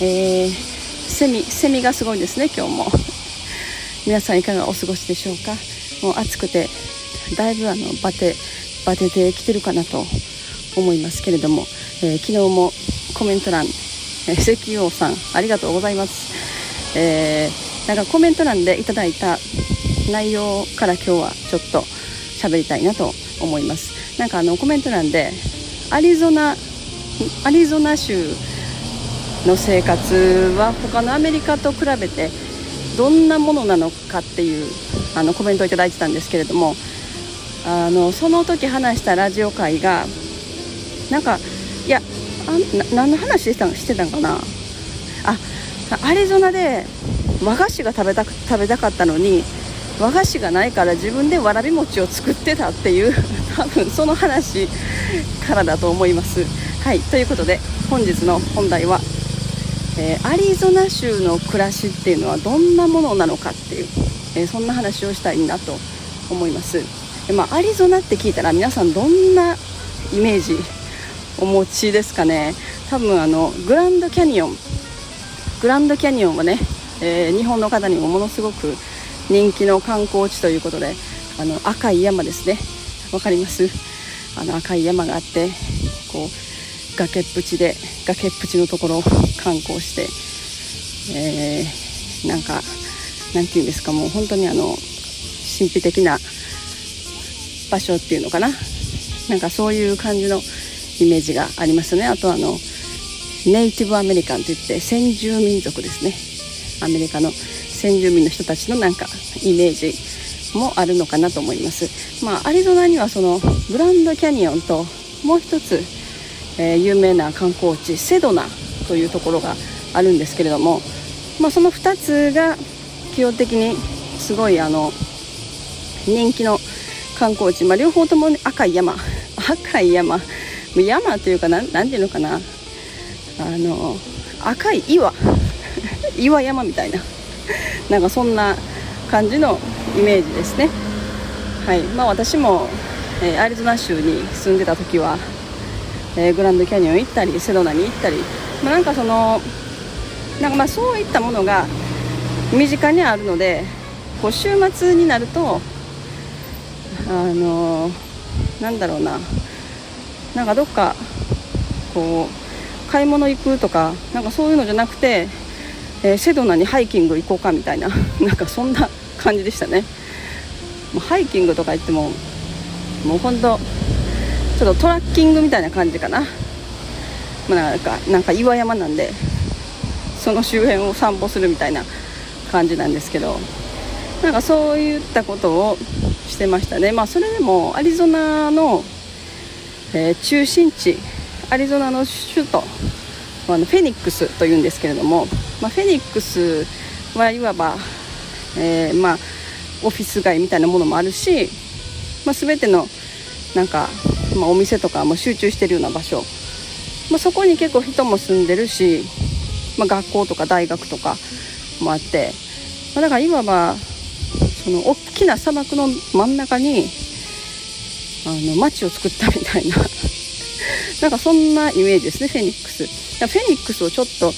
えー、セミセミがすごいですね今日も。皆さんいかがお過ごしでしょうか？もう暑くてだいぶあのバテバテてきてるかなと思いますけれども、えー、昨日もコメント欄、えー、石油王さんありがとうございます、えー、なんかコメント欄でいただいた内容から今日はちょっと喋りたいなと思います。なんかあのコメント欄でアリゾナアリゾナ州の生活は他のアメリカと比べてどんなものなのかっていうあのコメントをいただいてたんですけれどもあのその時話したラジオ会がなんかいやあ何の話してたしてたんかな？あアリゾナで和菓子が食べた食べたかったのに和菓子がないから自分でわらび餅を作ってたっていう 多分その話からだと思います。はいということで本日の本題はえー、アリゾナ州の暮らしっていうのはどんなものなのかっていう、えー、そんな話をしたいなと思います、でまあ、アリゾナって聞いたら皆さんどんなイメージお持ちですかね。多分あのグランドキャニオン。グランドキャニオンはね、えー、日本の方にもものすごく人気の観光地ということであの赤い山ですね。分かります？あの赤い山があってこう崖っぷちで崖っぷちのところを観光して、えー、なんかなんていうんですかもう本当にあの神秘的な場所っていうのかな。なんかそういう感じのイメージがありますね。あとあのネイティブアメリカンといって先住民族ですね。アメリカの先住民の人たちのなんかイメージもあるのかなと思います。まあアリゾナにはそのグランドキャニオンともう一つえー、有名な観光地セドナというところがあるんですけれども、まあ、その2つが基本的にすごいあの人気の観光地、まあ、両方とも、赤い山。赤い山。山というかな何ていうのかな。あの赤い岩。岩山みたいな。なんかそんな感じのイメージですね。はい。まあ私も、えー、アリゾナ州に住んでた時はえー、グランドキャニオン行ったりセドナに行ったり、まあ、なんかそのなんかまあそういったものが身近にあるのでこう週末になるとあのー、なんだろうな。なんかどっかこう買い物行くとかなんかそういうのじゃなくて、えー、セドナにハイキング行こうかみたいな なんかそんな感じでしたね。もうハイキングとか言ってももう本当ちょっとトラッキングみたいな感じかな、まあ、なんかなんか岩山なんでその周辺を散歩するみたいな感じなんですけどなんかそういったことをしてましたね。まあそれでもアリゾナの、えー、中心地アリゾナの首都あのフェニックスというんですけれども、まあ、フェニックスはいわば、えー、まあ、オフィス街みたいなものもあるし、まあ、全てのなんかまあ、お店とかも集中してるような場所、まあ、そこに結構人も住んでるし、まあ、学校とか大学とかもあって、まあ、だからいわばその大きな砂漠の真ん中にあの街を作ったみたいな。なんかそんなイメージですねフェニックス。フェニックスをちょっと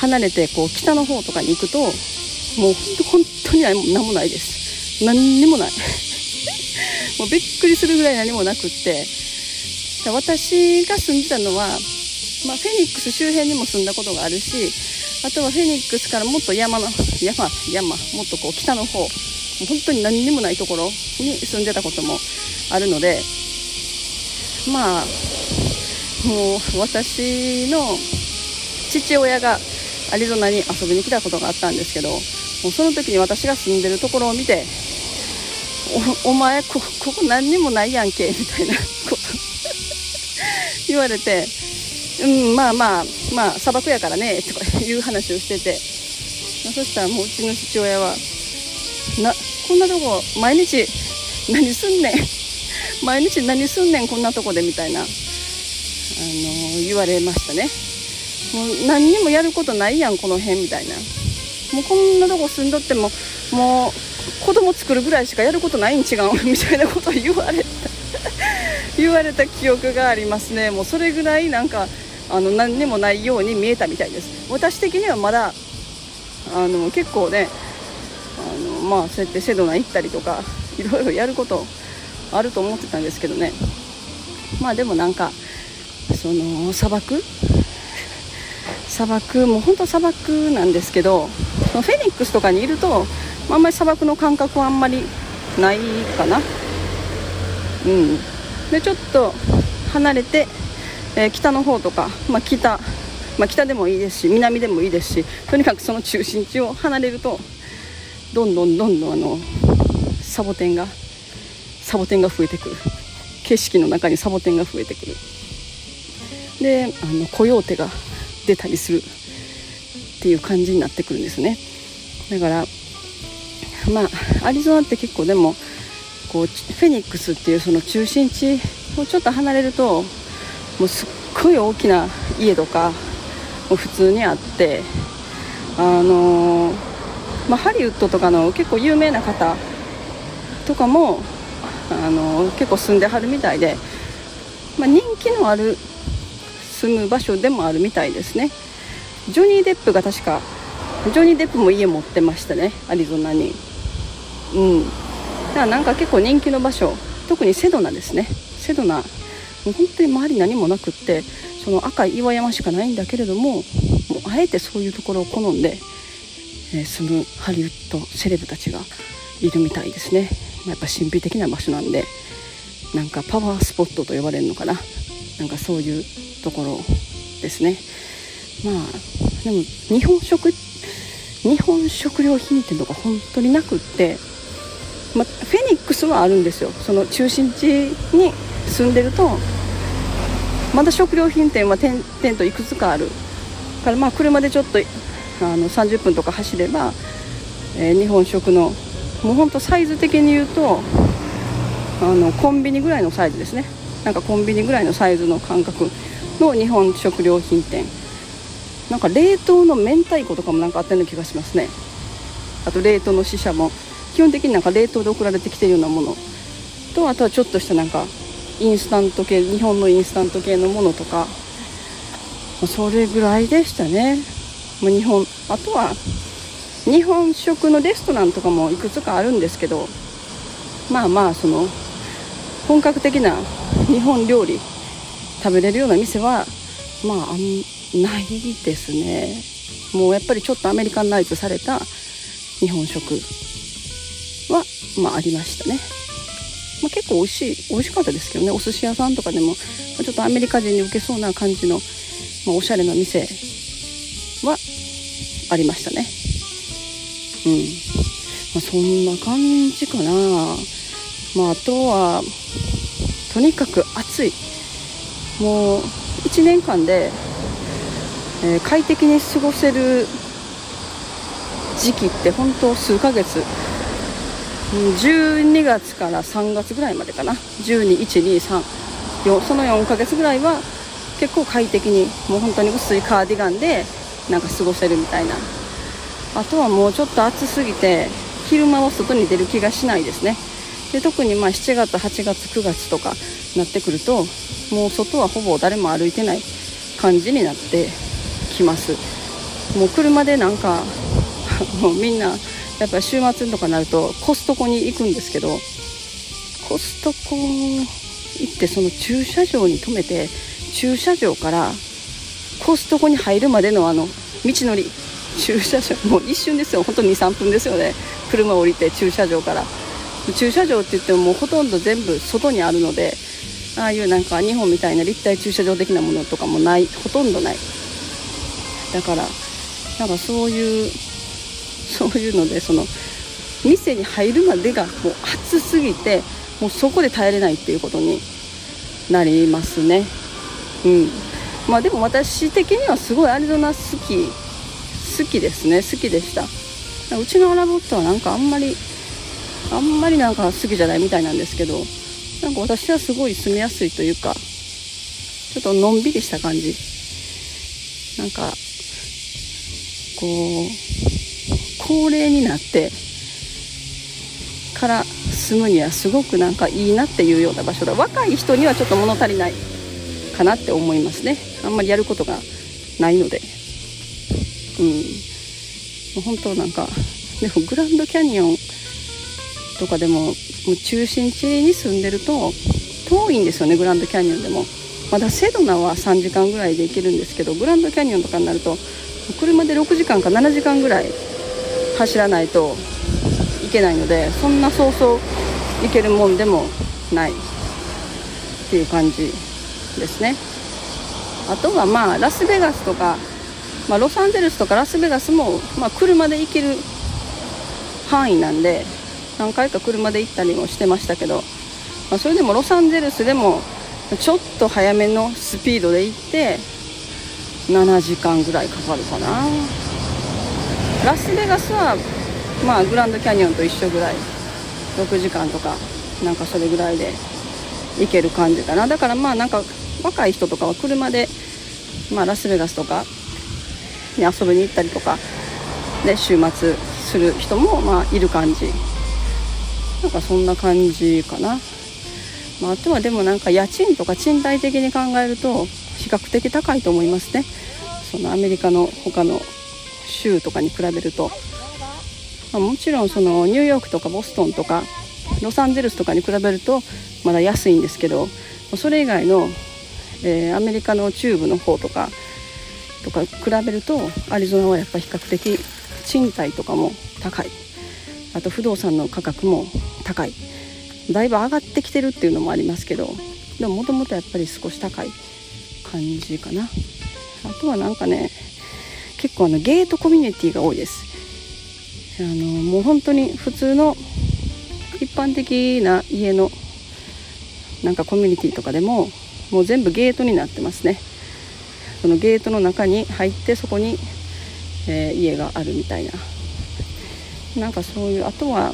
離れてこう北の方とかに行くともう本当に何もないです。何にもない。もうびっくりするぐらい何もなくって。私が住んでたのは、まあ、フェニックス周辺にも住んだことがあるしあとはフェニックスからもっと山の 山山もっとこう北の方本当に何にもないところに住んでたこともあるのでまあもう私の父親がアリゾナに遊びに来たことがあったんですけどもうその時に私が住んでるところを見ておお前こここ何にもないやんけみたいな。言われてうんまあまあまあ砂漠やからねとかいう話をしてて。そしたらもううちの父親はなこんなとこ毎日何すんねん。毎日何すんねんこんなとこでみたいな、あのー、言われましたね。もう何にもやることないやんこの辺みたいな。もうこんなとこ住んどってももう子供作るぐらいしかやることないん違うみたいなことを言われた。言われた記憶がありますね。もうそれぐらいなんかあの何にもないように見えたみたいです。私的にはまだあの結構ねあのまあそうやってセドナ行ったりとかいろいろやることあると思ってたんですけどね。まあでもなんかその砂漠？砂漠もう本当砂漠なんですけどフェニックスとかにいるとあんまり砂漠の感覚はあんまりないかな。うん。でちょっと離れて、えー、北の方とか、まあ、北、まあ、北でもいいですし南でもいいですしとにかくその中心地を離れるとどんどんどんどんあのサボテンがサボテンが増えてくる。景色の中にサボテンが増えてくる。であのコヨーテが出たりする。っていう感じになってくるんですね。だからまあアリゾナって結構でもこうフェニックスっていうその中心地をちょっと離れるともうすっごい大きな家とかも普通にあってあの、まあ、ハリウッドとかの結構有名な方とかも、あの、結構住んではるみたいで、まあ、人気のある住む場所でもあるみたいですね。ジョニー・デップが確かジョニー・デップも家持ってましたねアリゾナに。うん。だからなんか結構人気の場所特にセドナですね。セドナもう本当に周り何もなくってその赤い岩山しかないんだけれどももうあえてそういうところを好んで、えー、住むハリウッドセレブたちがいるみたいですね、まあ、やっぱ神秘的な場所なんでなんかパワースポットと呼ばれるのかな。なんかそういうところですね。まあでも日本食日本食料品店とか本当になくって、まフェニックスはあるんですよ。その中心地に住んでるとまだ食料品店は点々といくつかある。からまあ車でちょっとあの30分とか走れば、えー、日本食のもうほんとサイズ的に言うとあのコンビニぐらいのサイズですね。なんかコンビニぐらいのサイズの感覚の日本食料品店。なんか冷凍の明太子とかもなんかあったような気がしますね。あと冷凍の死者も。基本的になんか冷凍で送られてきてるようなものとあとはちょっとしたなんかインスタント系日本のインスタント系のものとか。それぐらいでしたね。日本あとは日本食のレストランとかもいくつかあるんですけど。まあまあその本格的な日本料理食べれるような店はまあないですね。もうやっぱりちょっとアメリカンナイズされた日本食、まあ、ありましたね、まあ、結構美味しい美味しかったですけどね。お寿司屋さんとかでもちょっとアメリカ人に受けそうな感じの、まあ、おしゃれな店はありましたね。うん、まあ、そんな感じかな。まああとはとにかく暑い。もう1年間で、えー、快適に過ごせる時期って本当数ヶ月12月から3月ぐらいまでかな。12123その4ヶ月ぐらいは結構快適にもう本当に薄いカーディガンでなんか過ごせるみたいな。あとはもうちょっと暑すぎて昼間は外に出る気がしないですね。で特にまあ7月8月9月とかなってくるともう外はほぼ誰も歩いてない感じになってきます。もう車でなんか もうみんなやっぱ週末とかになるとコストコに行くんですけどコストコ行ってその駐車場に止めて駐車場からコストコに入るまでのあの道のり駐車場もう一瞬ですよ。本当に23分ですよね。車を降りて駐車場から。駐車場って言ってももうほとんど全部外にあるのでああいうなんか日本みたいな立体駐車場的なものとかもない。ほとんどない。だからなんかそういうそういうのでその店に入るまでがもう暑すぎてもうそこで耐えれないっていうことになりますね。うん。まあでも私的にはすごいアリゾナ好き好きですね。好きでした。うちのアラボットはなんかあんまりあんまりなんか好きじゃないみたいなんですけどなんか私はすごい住みやすいというかちょっとのんびりした感じ。なんかこう高齢になってから住むにはすごくなんかいいなっていうような場所だ若い人にはちょっと物足りないかなって思いますね。あんまりやることがないので。うん。もう本当なんかでもグランドキャニオンとかでももう中心地に住んでると遠いんですよねグランドキャニオンでも。まだセドナは3時間ぐらいで行けるんですけどグランドキャニオンとかになると車で6時間か7時間ぐらい走らないといけないのでそんなそうそう行けるもんでもないっていう感じですね。あとはまあラスベガスとか、まあ、ロサンゼルスとかラスベガスも、まあ、車で行ける範囲なんで何回か車で行ったりもしてましたけど、まあ、それでもロサンゼルスでもちょっと早めのスピードで行って7時間ぐらいかかるかな。ラスベガスはまあグランドキャニオンと一緒ぐらい。6時間とかなんかそれぐらいで行ける感じかな。だからまあなんか若い人とかは車で、まあ、ラスベガスとかに遊びに行ったりとかで週末する人もまあいる感じ。なんかそんな感じかな、まあ、あとはでもなんか家賃とか賃貸的に考えると比較的高いと思いますね。そのアメリカの他の州とかに比べると、まあ、もちろんそのニューヨークとかボストンとかロサンゼルスとかに比べるとまだ安いんですけどそれ以外の、えー、アメリカの中部の方とかとか比べるとアリゾナはやっぱ比較的賃貸とかも高い。あと不動産の価格も高い。だいぶ上がってきてるっていうのもありますけどでももともとやっぱり少し高い感じかな。あとはなんかね結構あのゲートコミュニティが多いです。あのもう本当に普通の一般的な家のなんかコミュニティとかでももう全部ゲートになってますね。そのゲートの中に入ってそこに、えー、家があるみたいな。なんかそういうあとは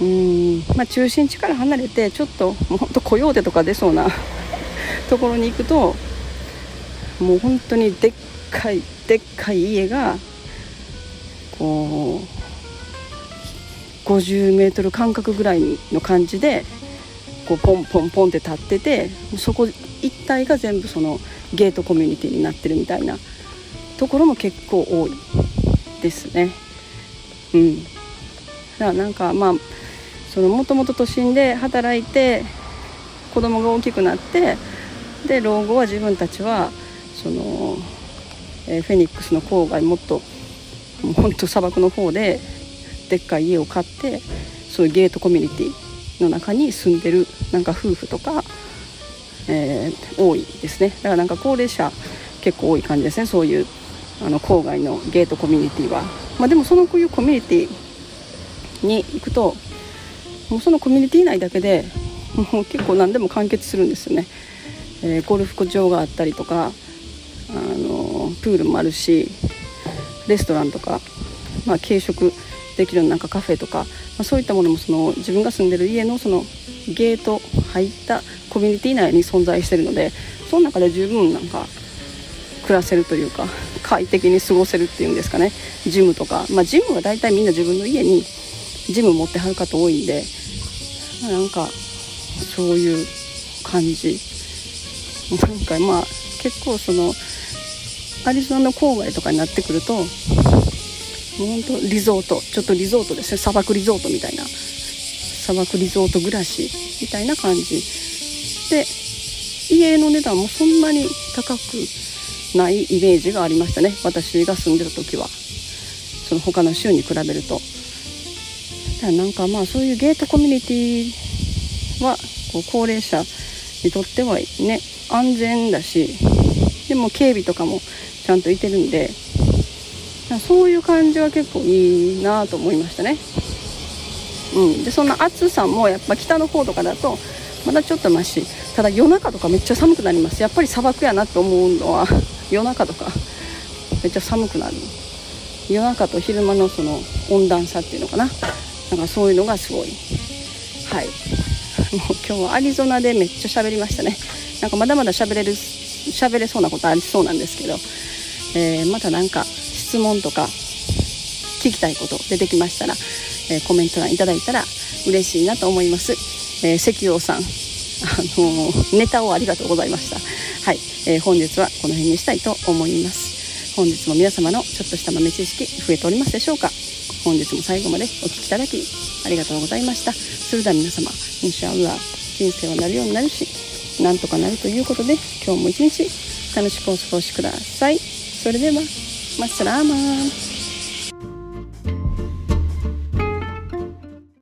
うん、まあ、中心地から離れてちょっともうほんとコヨーテとか出そうなところに行くともう本当にでっかいでっかい家がこう50メートル間隔ぐらいの感じでこうポンポンポンって立っててそこ一帯が全部そのゲートコミュニティになってるみたいなところも結構多いですね。うん、だからなんかまあそのもともと都心で働いて子供が大きくなってで老後は自分たちはその、えー、フェニックスの郊外もっともうほんと砂漠の方ででっかい家を買ってそういうゲートコミュニティの中に住んでるなんか夫婦とか、えー、多いですね。だからなんか高齢者結構多い感じですね。そういうあの郊外のゲートコミュニティは。まあ、でもそのこういうコミュニティに行くともうそのコミュニティ内だけでもう結構何でも完結するんですよね、えー、ゴルフ場があったりとかあのプールもあるしレストランとか、まあ、軽食できるなんかカフェとか、まあ、そういったものもその自分が住んでる家のそのゲート入ったコミュニティ内に存在してるのでその中で十分なんか暮らせるというか快適に過ごせるっていうんですかね。ジムとか、まあ、ジムは大体みんな自分の家にジム持ってはる方多いんで、ま、なんかそういう感じ。なんかまあ結構そのアリゾナの郊外とかになってくるともうほんとリゾートちょっとリゾートですね。砂漠リゾートみたいな。砂漠リゾート暮らしみたいな感じ。で家の値段もそんなに高くないイメージがありましたね。私が住んでた時は。その他の州に比べると。だなんかまあそういうゲートコミュニティはこう高齢者にとってはね安全だしでも警備とかもちゃんといてるんでそういう感じは結構いいなと思いましたね。うん、でそんな暑さもやっぱ北の方とかだとまだちょっとマシ。ただ夜中とかめっちゃ寒くなります。やっぱり砂漠やなと思うのは 夜中とかめっちゃ寒くなる。夜中と昼間のその温暖差っていうのかな。なんかそういうのがすごい。はい。もう今日はアリゾナでめっちゃ喋りましたね。なんかまだまだ喋れる喋れそうなことありそうなんですけど、えー、また何か質問とか聞きたいこと出てきましたら、えー、コメント欄いただいたら嬉しいなと思います、えー、石王さんあのネタをありがとうございました。はい、え、本日はこの辺にしたいと思います。本日も皆様のちょっとした豆知識増えておりますでしょうか。本日も最後までお聴きいただきありがとうございました。それでは皆様インシャア人生はなるようになるしなんとかなるということで今日も一日楽しくお過ごしください。それではマッサラーマン。